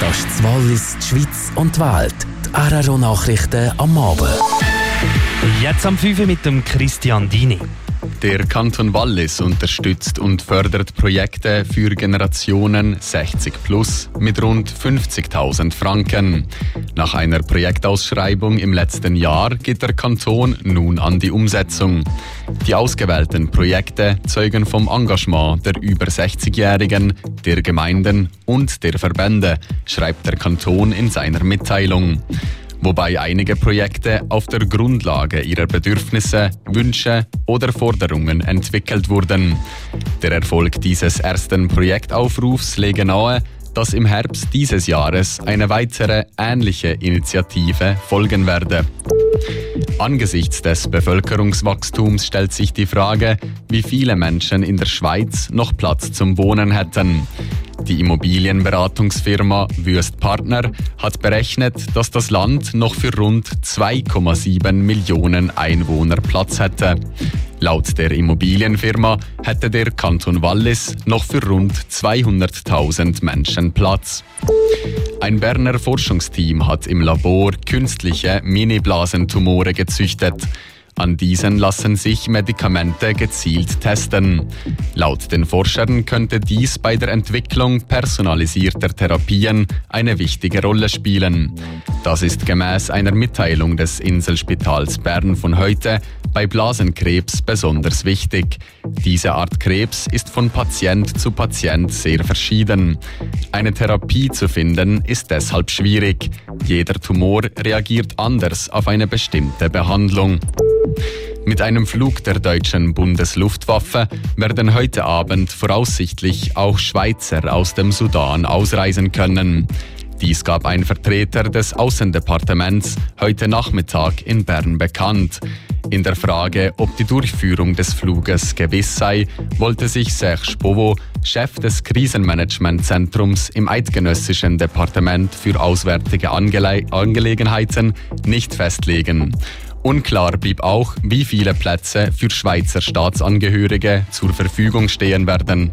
Das ist Wallis, die Schweiz und die Welt. Die RRO-Nachrichten am Abend. Jetzt am 5 mit dem Christian Dini. Der Kanton Wallis unterstützt und fördert Projekte für Generationen 60 plus mit rund 50.000 Franken. Nach einer Projektausschreibung im letzten Jahr geht der Kanton nun an die Umsetzung. Die ausgewählten Projekte zeugen vom Engagement der über 60-Jährigen, der Gemeinden und der Verbände, schreibt der Kanton in seiner Mitteilung wobei einige Projekte auf der Grundlage ihrer Bedürfnisse, Wünsche oder Forderungen entwickelt wurden. Der Erfolg dieses ersten Projektaufrufs lege nahe, dass im Herbst dieses Jahres eine weitere ähnliche Initiative folgen werde. Angesichts des Bevölkerungswachstums stellt sich die Frage, wie viele Menschen in der Schweiz noch Platz zum Wohnen hätten. Die Immobilienberatungsfirma Würst Partner hat berechnet, dass das Land noch für rund 2,7 Millionen Einwohner Platz hätte. Laut der Immobilienfirma hätte der Kanton Wallis noch für rund 200.000 Menschen Platz. Ein Berner Forschungsteam hat im Labor künstliche Mini-Blasentumore gezüchtet. An diesen lassen sich Medikamente gezielt testen. Laut den Forschern könnte dies bei der Entwicklung personalisierter Therapien eine wichtige Rolle spielen. Das ist gemäß einer Mitteilung des Inselspitals Bern von heute bei Blasenkrebs besonders wichtig. Diese Art Krebs ist von Patient zu Patient sehr verschieden. Eine Therapie zu finden ist deshalb schwierig. Jeder Tumor reagiert anders auf eine bestimmte Behandlung. Mit einem Flug der deutschen Bundesluftwaffe werden heute Abend voraussichtlich auch Schweizer aus dem Sudan ausreisen können. Dies gab ein Vertreter des Außendepartements heute Nachmittag in Bern bekannt. In der Frage, ob die Durchführung des Fluges gewiss sei, wollte sich Serge Bovo, Chef des Krisenmanagementzentrums im Eidgenössischen Departement für Auswärtige Angele Angelegenheiten, nicht festlegen. Unklar blieb auch, wie viele Plätze für Schweizer Staatsangehörige zur Verfügung stehen werden.